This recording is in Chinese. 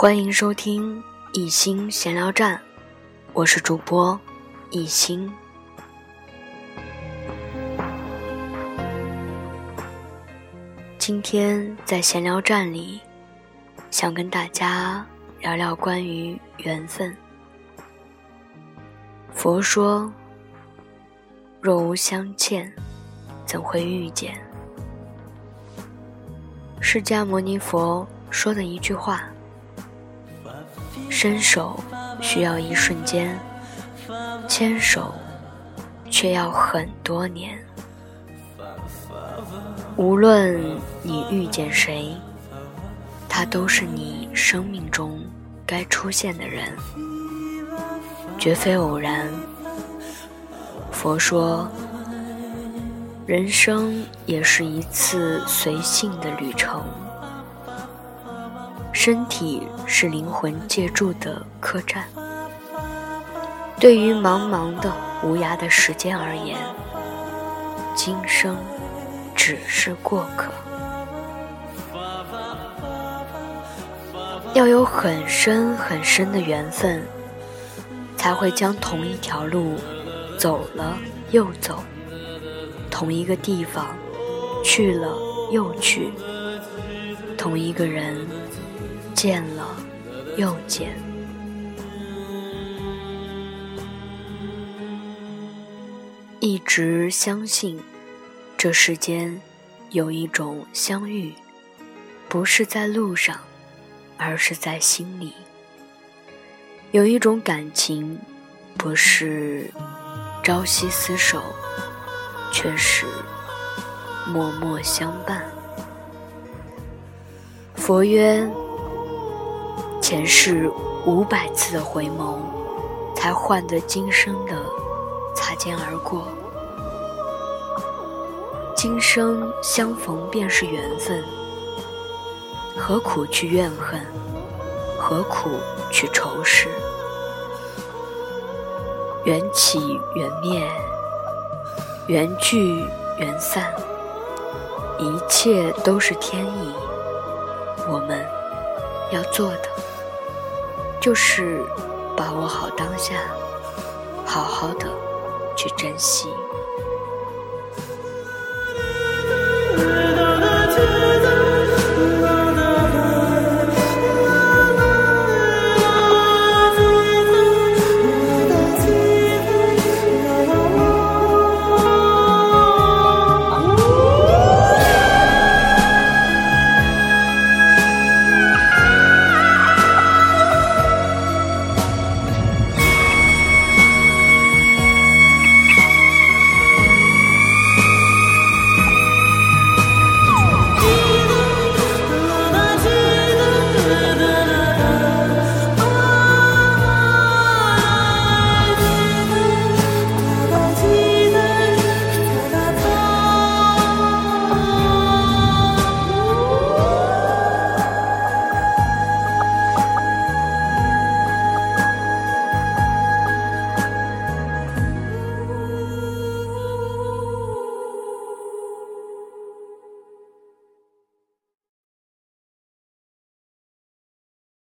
欢迎收听一心闲聊站，我是主播一心。今天在闲聊站里，想跟大家聊聊关于缘分。佛说：“若无相欠，怎会遇见？”释迦牟尼佛说的一句话。伸手需要一瞬间，牵手却要很多年。无论你遇见谁，他都是你生命中该出现的人，绝非偶然。佛说，人生也是一次随性的旅程。身体是灵魂借住的客栈。对于茫茫的无涯的时间而言，今生只是过客。要有很深很深的缘分，才会将同一条路走了又走，同一个地方去了又去，同一个人。见了又见，一直相信这世间有一种相遇，不是在路上，而是在心里；有一种感情，不是朝夕厮守，却是默默相伴。佛曰。前世五百次的回眸，才换得今生的擦肩而过。今生相逢便是缘分，何苦去怨恨？何苦去仇视？缘起缘灭，缘聚缘散，一切都是天意。我们要做的。就是把握好当下，好好的去珍惜。